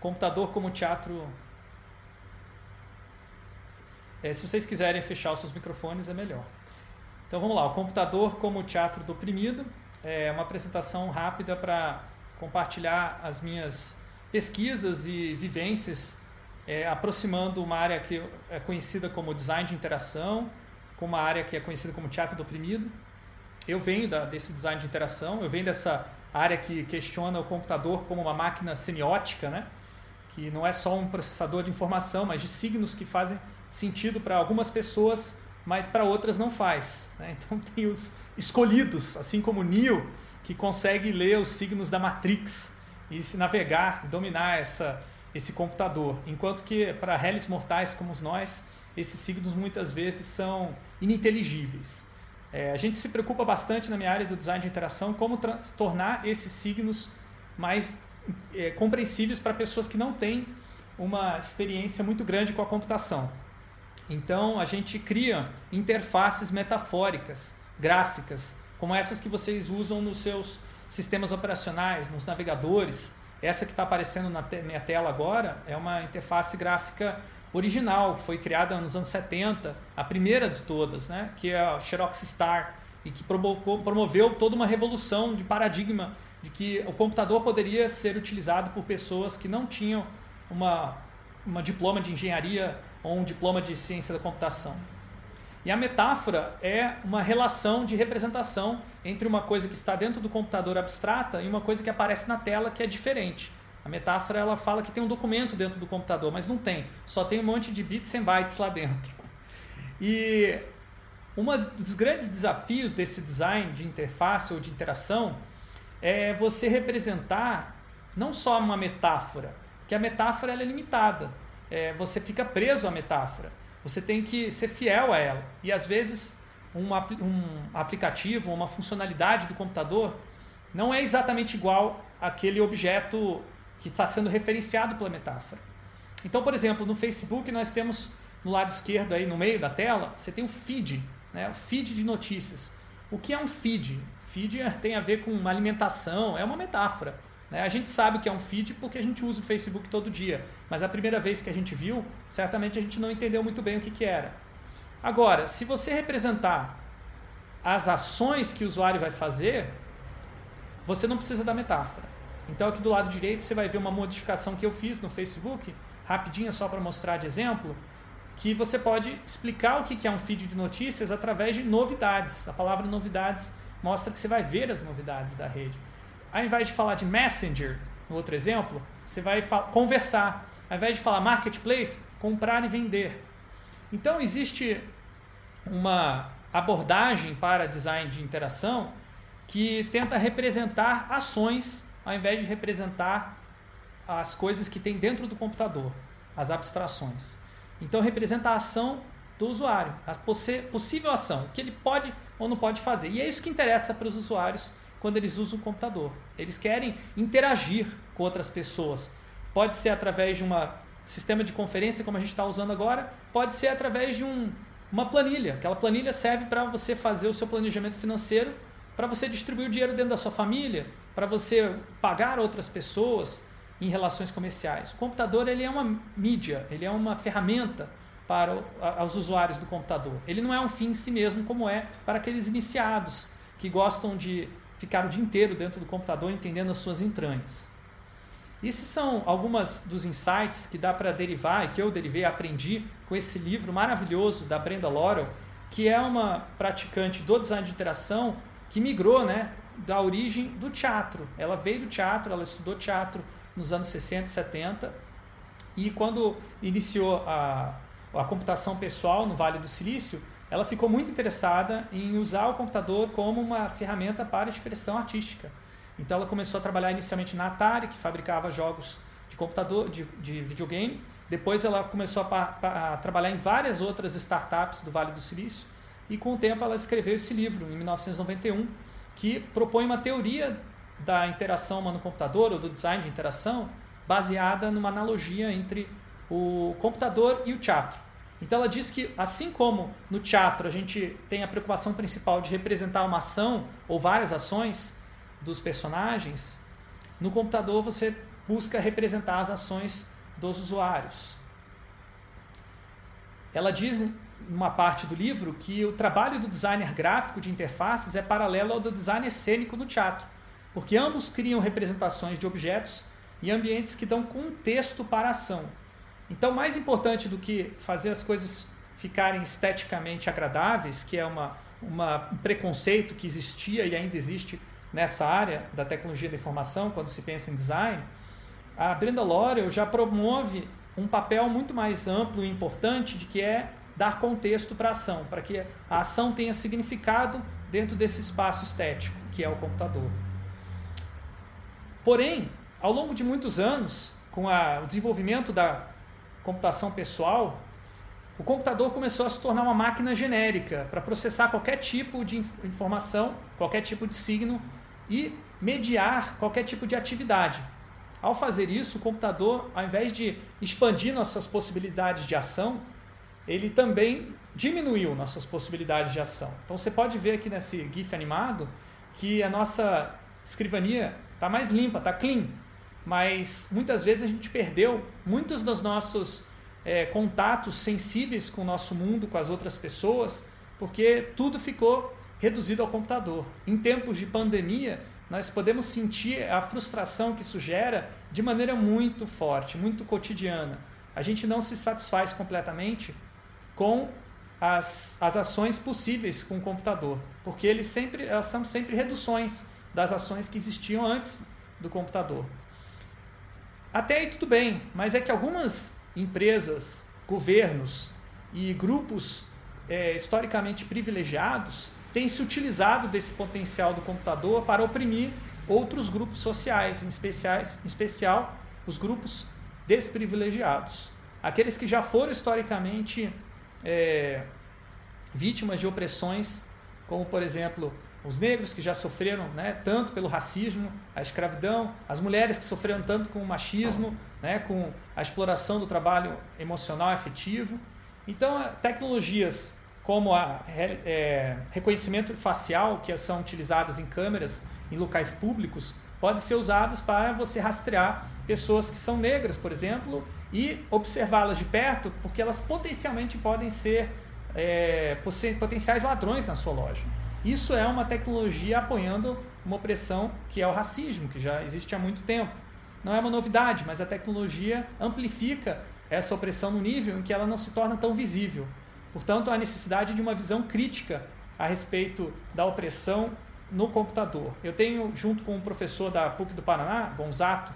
computador como teatro. É, se vocês quiserem fechar os seus microfones, é melhor. Então vamos lá, o computador como teatro do oprimido é uma apresentação rápida para compartilhar as minhas pesquisas e vivências, é, aproximando uma área que é conhecida como design de interação, com uma área que é conhecida como teatro do oprimido. Eu venho da, desse design de interação, eu venho dessa área que questiona o computador como uma máquina semiótica, né? Que não é só um processador de informação, mas de signos que fazem sentido para algumas pessoas mas para outras não faz. Né? Então tem os escolhidos, assim como Neo, que consegue ler os signos da Matrix e se navegar, dominar essa, esse computador. Enquanto que para réis mortais como nós, esses signos muitas vezes são ininteligíveis. É, a gente se preocupa bastante na minha área do design de interação como tornar esses signos mais é, compreensíveis para pessoas que não têm uma experiência muito grande com a computação. Então a gente cria interfaces metafóricas, gráficas, como essas que vocês usam nos seus sistemas operacionais, nos navegadores. Essa que está aparecendo na te minha tela agora é uma interface gráfica original, foi criada nos anos 70, a primeira de todas, né? que é a Xerox Star, e que promoveu toda uma revolução de paradigma de que o computador poderia ser utilizado por pessoas que não tinham uma, uma diploma de engenharia ou um diploma de ciência da computação. E a metáfora é uma relação de representação entre uma coisa que está dentro do computador abstrata e uma coisa que aparece na tela que é diferente. A metáfora ela fala que tem um documento dentro do computador, mas não tem. Só tem um monte de bits e bytes lá dentro. E um dos grandes desafios desse design de interface ou de interação é você representar não só uma metáfora, que a metáfora é limitada é, você fica preso à metáfora. Você tem que ser fiel a ela. E às vezes um, um aplicativo, uma funcionalidade do computador não é exatamente igual àquele objeto que está sendo referenciado pela metáfora. Então, por exemplo, no Facebook nós temos no lado esquerdo aí no meio da tela, você tem o feed, né? O feed de notícias. O que é um feed? Feed tem a ver com uma alimentação, é uma metáfora. Né? A gente sabe que é um feed porque a gente usa o Facebook todo dia, mas a primeira vez que a gente viu, certamente a gente não entendeu muito bem o que, que era. Agora, se você representar as ações que o usuário vai fazer, você não precisa da metáfora. Então, aqui do lado direito, você vai ver uma modificação que eu fiz no Facebook, rapidinha só para mostrar de exemplo, que você pode explicar o que é um feed de notícias através de novidades. A palavra novidades mostra que você vai ver as novidades da rede ao invés de falar de Messenger, no outro exemplo, você vai conversar. Ao invés de falar marketplace, comprar e vender. Então existe uma abordagem para design de interação que tenta representar ações ao invés de representar as coisas que tem dentro do computador, as abstrações. Então representa a ação do usuário, a possível ação, o que ele pode ou não pode fazer. E é isso que interessa para os usuários quando eles usam o computador. Eles querem interagir com outras pessoas. Pode ser através de um sistema de conferência, como a gente está usando agora, pode ser através de um, uma planilha. Aquela planilha serve para você fazer o seu planejamento financeiro, para você distribuir o dinheiro dentro da sua família, para você pagar outras pessoas em relações comerciais. O computador ele é uma mídia, ele é uma ferramenta para os usuários do computador. Ele não é um fim em si mesmo, como é para aqueles iniciados que gostam de ficar o dia inteiro dentro do computador entendendo as suas entranhas. Esses são algumas dos insights que dá para derivar e que eu derivei, aprendi com esse livro maravilhoso da Brenda Laurel, que é uma praticante do design de interação que migrou, né, da origem do teatro. Ela veio do teatro, ela estudou teatro nos anos 60 e 70 e quando iniciou a, a computação pessoal no Vale do Silício, ela ficou muito interessada em usar o computador como uma ferramenta para expressão artística. Então ela começou a trabalhar inicialmente na Atari, que fabricava jogos de computador, de, de videogame. Depois ela começou a, a, a, trabalhar em várias outras startups do Vale do Silício. E com o tempo ela escreveu esse livro, em 1991, que propõe uma teoria da interação humano-computador, ou do design de interação, baseada numa analogia entre o computador e o teatro. Então ela diz que assim como no teatro a gente tem a preocupação principal de representar uma ação ou várias ações dos personagens, no computador você busca representar as ações dos usuários. Ela diz numa parte do livro que o trabalho do designer gráfico de interfaces é paralelo ao do designer cênico no teatro, porque ambos criam representações de objetos e ambientes que dão contexto para a ação. Então, mais importante do que fazer as coisas ficarem esteticamente agradáveis, que é uma, uma, um preconceito que existia e ainda existe nessa área da tecnologia da informação, quando se pensa em design, a Brenda Laurel já promove um papel muito mais amplo e importante de que é dar contexto para a ação, para que a ação tenha significado dentro desse espaço estético, que é o computador. Porém, ao longo de muitos anos, com a, o desenvolvimento da computação pessoal, o computador começou a se tornar uma máquina genérica para processar qualquer tipo de informação, qualquer tipo de signo e mediar qualquer tipo de atividade. Ao fazer isso, o computador, ao invés de expandir nossas possibilidades de ação, ele também diminuiu nossas possibilidades de ação. Então você pode ver aqui nesse GIF animado que a nossa escrivania está mais limpa, está clean, mas muitas vezes a gente perdeu muitos dos nossos é, contatos sensíveis com o nosso mundo, com as outras pessoas, porque tudo ficou reduzido ao computador. Em tempos de pandemia, nós podemos sentir a frustração que isso gera de maneira muito forte, muito cotidiana. A gente não se satisfaz completamente com as, as ações possíveis com o computador, porque eles sempre, elas são sempre reduções das ações que existiam antes do computador. Até aí tudo bem, mas é que algumas empresas, governos e grupos é, historicamente privilegiados têm se utilizado desse potencial do computador para oprimir outros grupos sociais, em, especiais, em especial os grupos desprivilegiados. Aqueles que já foram historicamente é, vítimas de opressões, como por exemplo os negros que já sofreram né, tanto pelo racismo, a escravidão, as mulheres que sofreram tanto com o machismo, né, com a exploração do trabalho emocional e afetivo. Então, tecnologias como a é, reconhecimento facial, que são utilizadas em câmeras em locais públicos, podem ser usados para você rastrear pessoas que são negras, por exemplo, e observá-las de perto, porque elas potencialmente podem ser é, potenciais ladrões na sua loja. Isso é uma tecnologia apoiando uma opressão que é o racismo, que já existe há muito tempo. Não é uma novidade, mas a tecnologia amplifica essa opressão no nível em que ela não se torna tão visível. Portanto, há necessidade de uma visão crítica a respeito da opressão no computador. Eu tenho, junto com um professor da PUC do Paraná, Gonzato,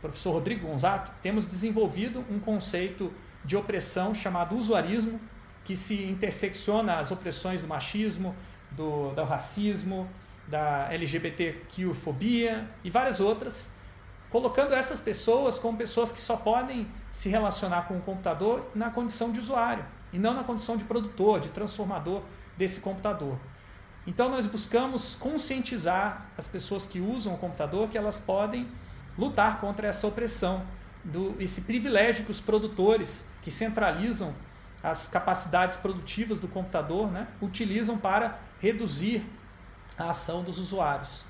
professor Rodrigo Gonzato, temos desenvolvido um conceito de opressão chamado usuarismo, que se intersecciona as opressões do machismo, do, do racismo, da LGBTQ-fobia e várias outras, colocando essas pessoas como pessoas que só podem se relacionar com o computador na condição de usuário e não na condição de produtor, de transformador desse computador. Então nós buscamos conscientizar as pessoas que usam o computador que elas podem lutar contra essa opressão, do, esse privilégio que os produtores que centralizam as capacidades produtivas do computador né, utilizam para reduzir a ação dos usuários.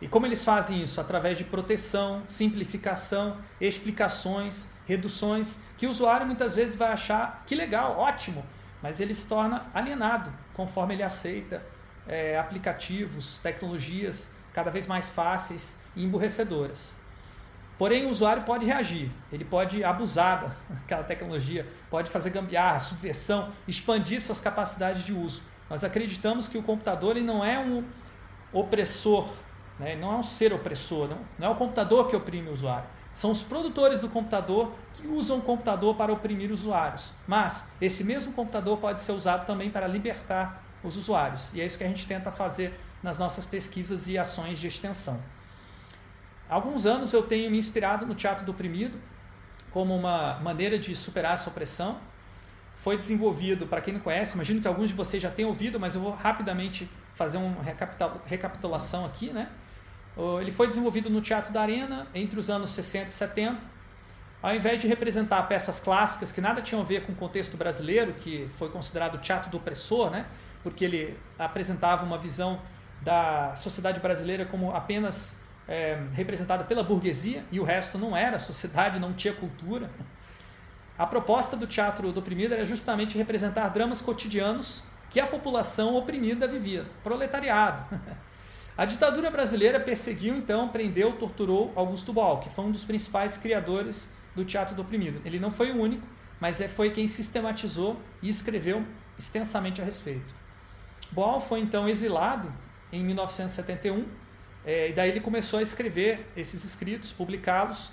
E como eles fazem isso? Através de proteção, simplificação, explicações, reduções, que o usuário muitas vezes vai achar que legal, ótimo, mas ele se torna alienado conforme ele aceita é, aplicativos, tecnologias cada vez mais fáceis e emburrecedoras. Porém, o usuário pode reagir, ele pode abusar daquela tecnologia, pode fazer gambiarra, subversão, expandir suas capacidades de uso. Nós acreditamos que o computador ele não é um opressor, né? não é um ser opressor, não, não é o computador que oprime o usuário. São os produtores do computador que usam o computador para oprimir usuários. Mas esse mesmo computador pode ser usado também para libertar os usuários. E é isso que a gente tenta fazer nas nossas pesquisas e ações de extensão. Há alguns anos eu tenho me inspirado no teatro do oprimido como uma maneira de superar essa opressão. Foi desenvolvido, para quem não conhece, imagino que alguns de vocês já tenham ouvido, mas eu vou rapidamente fazer uma recapitulação aqui. Né? Ele foi desenvolvido no Teatro da Arena entre os anos 60 e 70. Ao invés de representar peças clássicas que nada tinham a ver com o contexto brasileiro, que foi considerado o teatro do opressor, né? porque ele apresentava uma visão da sociedade brasileira como apenas é, representada pela burguesia e o resto não era, a sociedade não tinha cultura. A proposta do teatro do oprimido era justamente representar dramas cotidianos que a população oprimida vivia, proletariado. A ditadura brasileira perseguiu, então, prendeu, torturou Augusto Boal, que foi um dos principais criadores do teatro do oprimido. Ele não foi o único, mas é, foi quem sistematizou e escreveu extensamente a respeito. Boal foi então exilado em 1971, é, e daí ele começou a escrever esses escritos, publicá-los,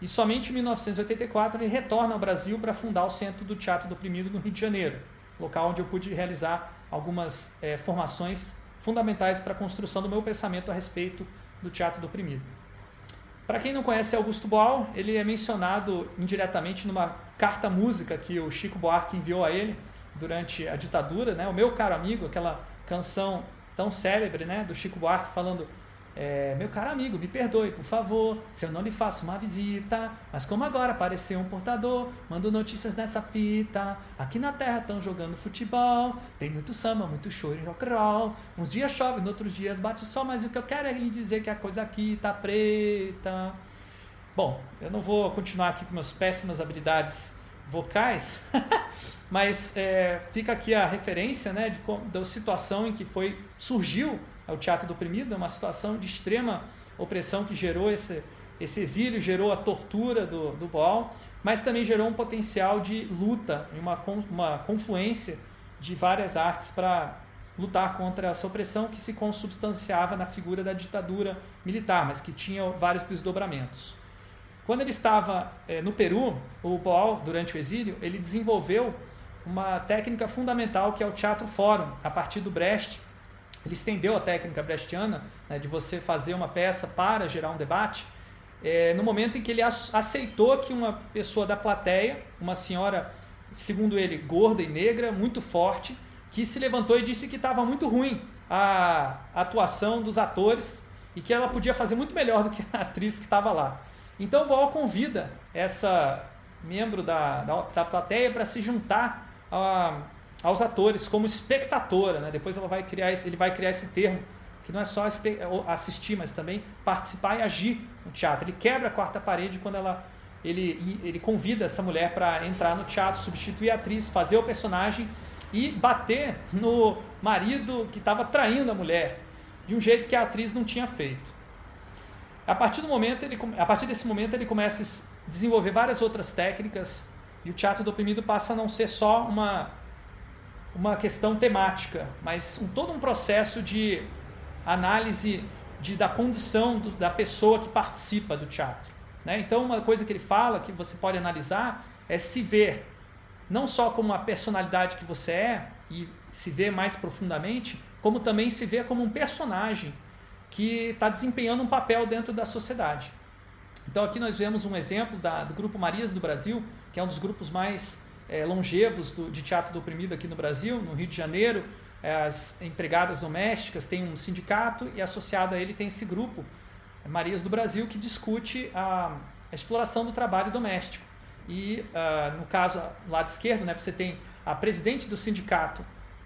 e somente em 1984 ele retorna ao Brasil para fundar o Centro do Teatro do Oprimido no Rio de Janeiro, local onde eu pude realizar algumas é, formações fundamentais para a construção do meu pensamento a respeito do teatro do oprimido. Para quem não conhece Augusto Boal, ele é mencionado indiretamente numa carta música que o Chico Buarque enviou a ele durante a ditadura, né? O meu caro amigo, aquela canção tão célebre, né, do Chico Buarque falando é, meu caro amigo, me perdoe, por favor, se eu não lhe faço uma visita, mas como agora apareceu um portador, mando notícias nessa fita. Aqui na terra estão jogando futebol, tem muito samba, muito show e rock roll. Uns dias chove, outros dias bate sol, mas o que eu quero é lhe dizer que a coisa aqui tá preta. Bom, eu não vou continuar aqui com minhas péssimas habilidades vocais, mas é, fica aqui a referência né, de, da situação em que foi surgiu o teatro do oprimido, é uma situação de extrema opressão que gerou esse, esse exílio, gerou a tortura do, do mas também gerou um potencial de luta, uma, uma confluência de várias artes para lutar contra essa opressão que se consubstanciava na figura da ditadura militar, mas que tinha vários desdobramentos. Quando ele estava é, no Peru, o Boal, durante o exílio, ele desenvolveu uma técnica fundamental que é o teatro fórum, a partir do Brecht, ele estendeu a técnica brechtiana né, de você fazer uma peça para gerar um debate, é, no momento em que ele aceitou que uma pessoa da plateia, uma senhora, segundo ele, gorda e negra, muito forte, que se levantou e disse que estava muito ruim a atuação dos atores e que ela podia fazer muito melhor do que a atriz que estava lá. Então o Boal convida essa membro da, da, da plateia para se juntar a aos atores como espectadora, né? Depois ela vai criar esse, ele vai criar esse termo que não é só assistir, mas também participar e agir no teatro. Ele quebra a quarta parede quando ela ele, ele convida essa mulher para entrar no teatro, substituir a atriz, fazer o personagem e bater no marido que estava traindo a mulher de um jeito que a atriz não tinha feito. A partir do momento ele, a partir desse momento ele começa a desenvolver várias outras técnicas e o teatro do oprimido passa a não ser só uma uma questão temática, mas um, todo um processo de análise de, da condição do, da pessoa que participa do teatro. Né? Então, uma coisa que ele fala que você pode analisar é se ver não só como a personalidade que você é e se ver mais profundamente, como também se ver como um personagem que está desempenhando um papel dentro da sociedade. Então, aqui nós vemos um exemplo da, do Grupo Marias do Brasil, que é um dos grupos mais é, longevos do, de teatro do oprimido aqui no Brasil, no Rio de Janeiro. É, as empregadas domésticas têm um sindicato e associado a ele tem esse grupo, é, Marias do Brasil, que discute a, a exploração do trabalho doméstico. E uh, no caso, lado esquerdo, né, você tem a presidente do sindicato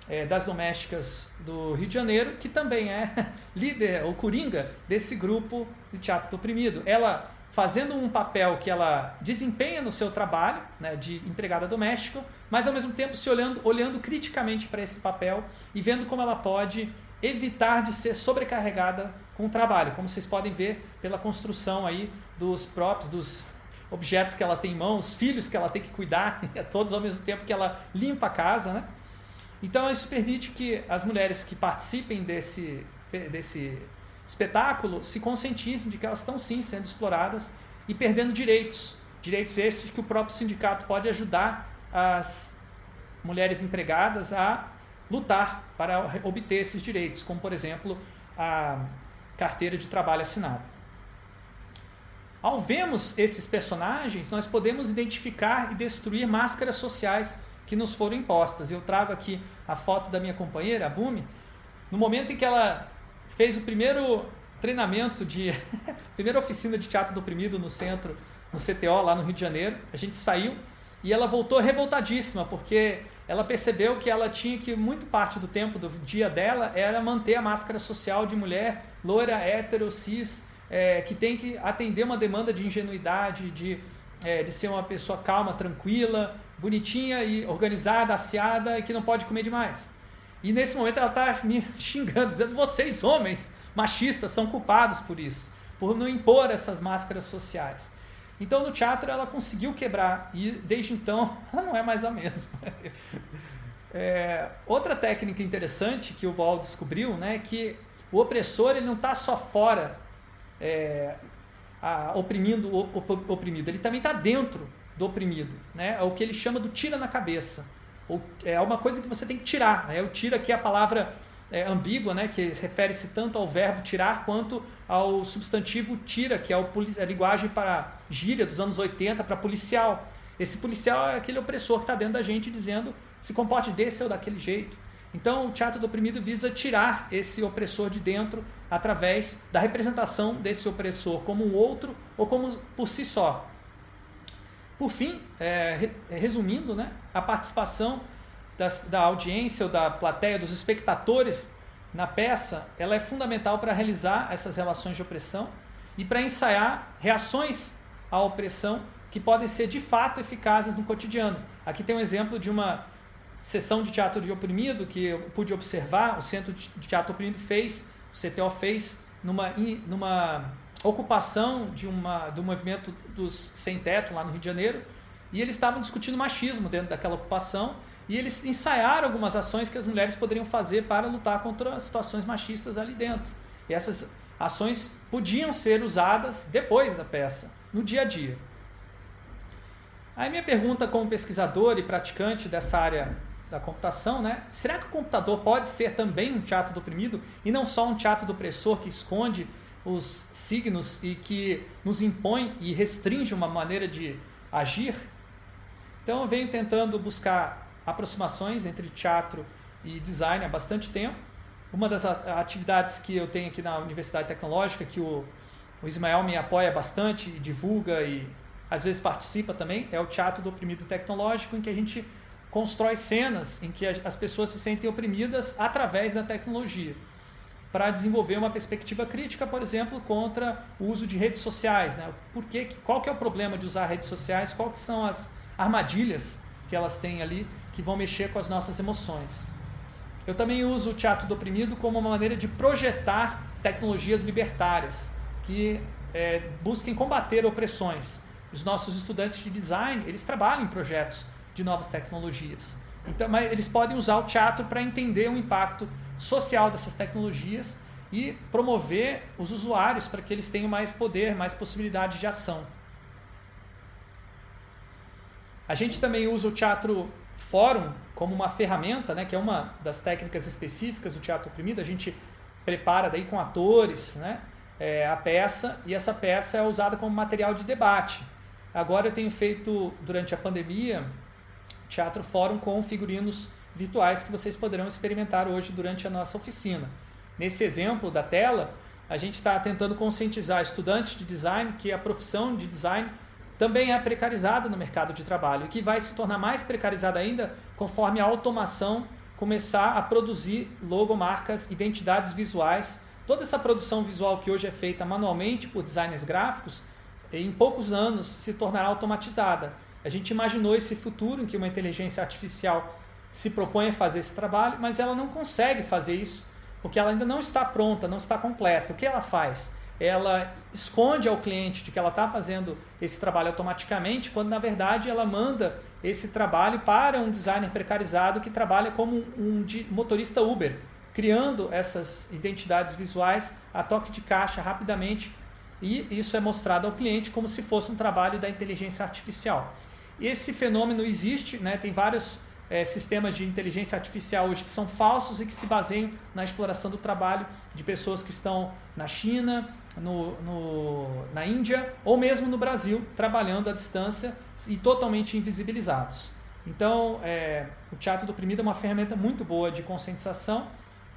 é, das domésticas do Rio de Janeiro, que também é líder ou coringa desse grupo de teatro do oprimido. Ela fazendo um papel que ela desempenha no seu trabalho, né, de empregada doméstica, mas ao mesmo tempo se olhando, olhando criticamente para esse papel e vendo como ela pode evitar de ser sobrecarregada com o trabalho, como vocês podem ver pela construção aí dos props, dos objetos que ela tem em mãos, filhos que ela tem que cuidar, todos ao mesmo tempo que ela limpa a casa, né? Então isso permite que as mulheres que participem desse, desse espetáculo se conscientizem de que elas estão sim sendo exploradas e perdendo direitos. Direitos estes que o próprio sindicato pode ajudar as mulheres empregadas a lutar para obter esses direitos, como por exemplo a carteira de trabalho assinada. Ao vermos esses personagens, nós podemos identificar e destruir máscaras sociais que nos foram impostas. Eu trago aqui a foto da minha companheira, a Bumi, no momento em que ela fez o primeiro treinamento de. primeira oficina de teatro do oprimido no centro, no CTO, lá no Rio de Janeiro. A gente saiu e ela voltou revoltadíssima, porque ela percebeu que ela tinha que, muito parte do tempo do dia dela, era manter a máscara social de mulher loira, hétero, cis, é, que tem que atender uma demanda de ingenuidade, de, é, de ser uma pessoa calma, tranquila, bonitinha e organizada, aciada e que não pode comer demais. E nesse momento ela está me xingando, dizendo: vocês, homens machistas, são culpados por isso, por não impor essas máscaras sociais. Então no teatro ela conseguiu quebrar e desde então ela não é mais a mesma. É, outra técnica interessante que o Ball descobriu né, é que o opressor ele não está só fora é, a, oprimindo o, o, oprimido, ele também está dentro do oprimido. Né? É o que ele chama do tira na cabeça. É uma coisa que você tem que tirar. Né? O tira aqui é a palavra é, ambígua, né? que refere-se tanto ao verbo tirar quanto ao substantivo tira, que é o, a linguagem para gíria dos anos 80 para policial. Esse policial é aquele opressor que está dentro da gente dizendo se comporte desse ou daquele jeito. Então, o teatro do oprimido visa tirar esse opressor de dentro através da representação desse opressor como um outro ou como por si só. Por fim, é, resumindo, né, a participação das, da audiência ou da plateia, dos espectadores na peça, ela é fundamental para realizar essas relações de opressão e para ensaiar reações à opressão que podem ser de fato eficazes no cotidiano. Aqui tem um exemplo de uma sessão de teatro de oprimido que eu pude observar, o Centro de Teatro Oprimido fez, o CTO fez, numa, numa ocupação de uma, do movimento dos sem teto lá no Rio de Janeiro, e eles estavam discutindo machismo dentro daquela ocupação, e eles ensaiaram algumas ações que as mulheres poderiam fazer para lutar contra as situações machistas ali dentro. E essas ações podiam ser usadas depois da peça, no dia a dia. Aí minha pergunta como pesquisador e praticante dessa área da computação, né? Será que o computador pode ser também um teatro do oprimido e não só um teatro do opressor que esconde os signos e que nos impõe e restringe uma maneira de agir? Então eu venho tentando buscar aproximações entre teatro e design há bastante tempo. Uma das atividades que eu tenho aqui na Universidade Tecnológica, que o, o Ismael me apoia bastante, divulga e às vezes participa também, é o Teatro do Oprimido Tecnológico, em que a gente constrói cenas em que as pessoas se sentem oprimidas através da tecnologia para desenvolver uma perspectiva crítica, por exemplo, contra o uso de redes sociais. Né? Por que, qual que é o problema de usar redes sociais? Quais são as armadilhas que elas têm ali que vão mexer com as nossas emoções? Eu também uso o teatro do oprimido como uma maneira de projetar tecnologias libertárias que é, busquem combater opressões. Os nossos estudantes de design, eles trabalham em projetos de novas tecnologias. Então, mas eles podem usar o teatro para entender o impacto social dessas tecnologias e promover os usuários para que eles tenham mais poder, mais possibilidade de ação. A gente também usa o teatro fórum como uma ferramenta, né, que é uma das técnicas específicas do teatro oprimido. A gente prepara daí com atores né, é, a peça e essa peça é usada como material de debate. Agora eu tenho feito, durante a pandemia, Teatro Fórum com figurinos virtuais que vocês poderão experimentar hoje durante a nossa oficina. Nesse exemplo da tela, a gente está tentando conscientizar estudantes de design que a profissão de design também é precarizada no mercado de trabalho e que vai se tornar mais precarizada ainda conforme a automação começar a produzir logomarcas, identidades visuais. Toda essa produção visual que hoje é feita manualmente por designers gráficos, em poucos anos se tornará automatizada. A gente imaginou esse futuro em que uma inteligência artificial se propõe a fazer esse trabalho, mas ela não consegue fazer isso porque ela ainda não está pronta, não está completa. O que ela faz? Ela esconde ao cliente de que ela está fazendo esse trabalho automaticamente, quando na verdade ela manda esse trabalho para um designer precarizado que trabalha como um motorista Uber, criando essas identidades visuais a toque de caixa rapidamente e isso é mostrado ao cliente como se fosse um trabalho da inteligência artificial. Esse fenômeno existe, né? tem vários é, sistemas de inteligência artificial hoje que são falsos e que se baseiam na exploração do trabalho de pessoas que estão na China, no, no, na Índia ou mesmo no Brasil, trabalhando à distância e totalmente invisibilizados. Então, é, o teatro do oprimido é uma ferramenta muito boa de conscientização,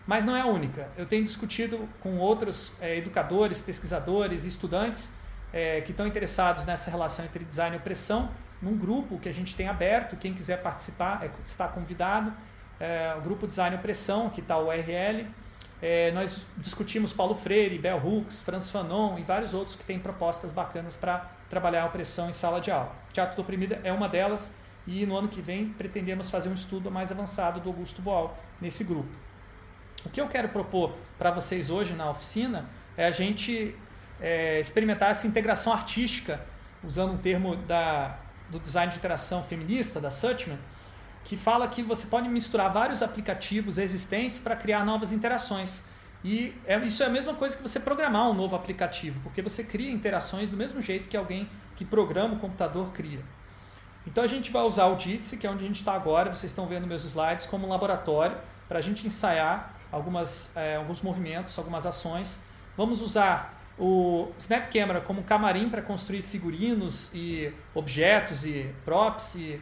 mas não é a única. Eu tenho discutido com outros é, educadores, pesquisadores estudantes é, que estão interessados nessa relação entre design e opressão num grupo que a gente tem aberto. Quem quiser participar é, está convidado. É, o grupo Design Opressão, que está o URL. é, nós discutimos Paulo Freire, Bell Hooks, Franz Fanon e vários outros que têm propostas bacanas para trabalhar a opressão em sala de aula. Teatro do Oprimido é uma delas e no ano que vem pretendemos fazer um estudo mais avançado do Augusto Boal nesse grupo. O que eu quero propor para vocês hoje na oficina é a gente é, experimentar essa integração artística, usando um termo da, do design de interação feminista, da Suchman, que fala que você pode misturar vários aplicativos existentes para criar novas interações. E é, isso é a mesma coisa que você programar um novo aplicativo, porque você cria interações do mesmo jeito que alguém que programa o computador cria. Então a gente vai usar o Jitsi, que é onde a gente está agora, vocês estão vendo meus slides, como um laboratório para a gente ensaiar algumas, é, alguns movimentos, algumas ações. Vamos usar o Snap Camera como camarim para construir figurinos e objetos e props e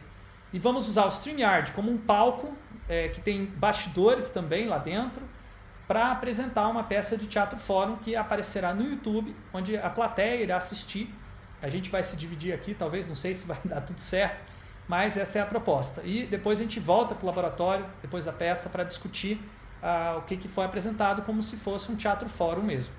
e vamos usar o StreamYard como um palco é, que tem bastidores também lá dentro para apresentar uma peça de teatro fórum que aparecerá no YouTube, onde a plateia irá assistir. A gente vai se dividir aqui, talvez, não sei se vai dar tudo certo, mas essa é a proposta. E depois a gente volta para o laboratório, depois da peça, para discutir ah, o que, que foi apresentado como se fosse um teatro fórum mesmo.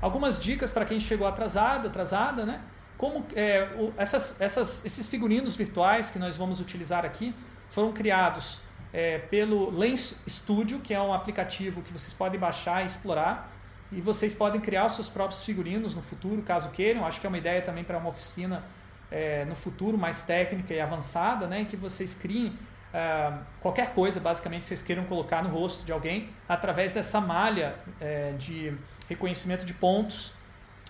Algumas dicas para quem chegou atrasado, atrasada, né? como é, o, essas, essas, esses figurinos virtuais que nós vamos utilizar aqui foram criados é, pelo Lens Studio, que é um aplicativo que vocês podem baixar e explorar. E vocês podem criar os seus próprios figurinos no futuro, caso queiram. Acho que é uma ideia também para uma oficina é, no futuro mais técnica e avançada, né, que vocês criem é, qualquer coisa, basicamente, que vocês queiram colocar no rosto de alguém através dessa malha é, de reconhecimento de pontos.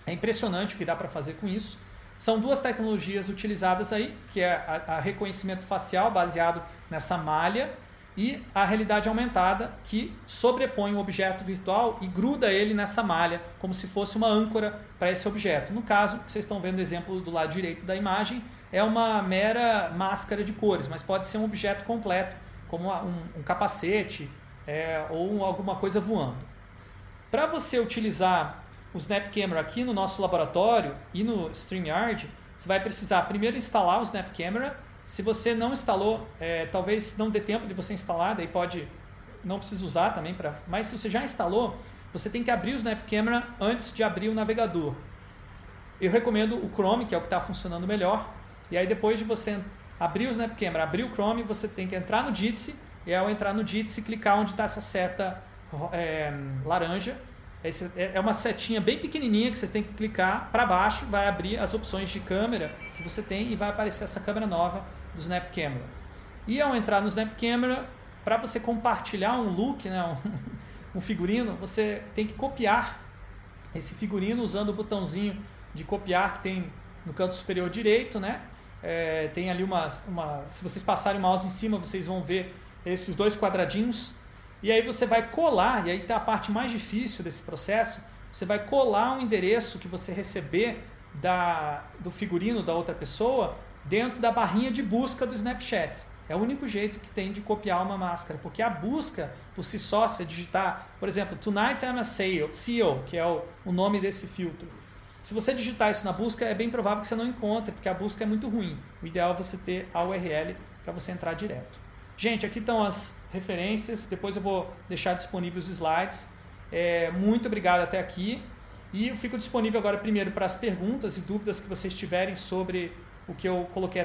É impressionante o que dá para fazer com isso. São duas tecnologias utilizadas aí, que é a, a reconhecimento facial baseado nessa malha e a realidade aumentada que sobrepõe um objeto virtual e gruda ele nessa malha como se fosse uma âncora para esse objeto. No caso, vocês estão vendo o exemplo do lado direito da imagem, é uma mera máscara de cores, mas pode ser um objeto completo, como um, um capacete é, ou alguma coisa voando. Para você utilizar o Snap Camera aqui no nosso laboratório e no StreamYard, você vai precisar primeiro instalar o Snap Camera. Se você não instalou, é, talvez não dê tempo de você instalar, daí pode não precisa usar também para. Mas se você já instalou, você tem que abrir o Snap Camera antes de abrir o navegador. Eu recomendo o Chrome, que é o que está funcionando melhor. E aí depois de você abrir o Snap Camera, abrir o Chrome, você tem que entrar no Jitsi e ao entrar no Jitsi clicar onde está essa seta é, laranja esse é, é uma setinha bem pequenininha que você tem que clicar para baixo, vai abrir as opções de câmera que você tem e vai aparecer essa câmera nova do Snap Camera. E ao entrar no Snap Camera, para você compartilhar um look, né, um, um figurino, você tem que copiar esse figurino usando o botãozinho de copiar que tem no canto superior direito, né? É, tem ali uma, uma. Se vocês passarem o mouse em cima, vocês vão ver esses dois quadradinhos e aí você vai colar, e aí está a parte mais difícil desse processo, você vai colar um endereço que você receber da, do figurino da outra pessoa dentro da barrinha de busca do Snapchat. É o único jeito que tem de copiar uma máscara, porque a busca por si só, você digitar, por exemplo, Tonight I'm a CEO, que é o, o nome desse filtro. Se você digitar isso na busca, é bem provável que você não encontre, porque a busca é muito ruim. O ideal é você ter a URL para você entrar direto. Gente, aqui estão as referências, depois eu vou deixar disponíveis os slides. É, muito obrigado até aqui. E eu fico disponível agora primeiro para as perguntas e dúvidas que vocês tiverem sobre o que eu coloquei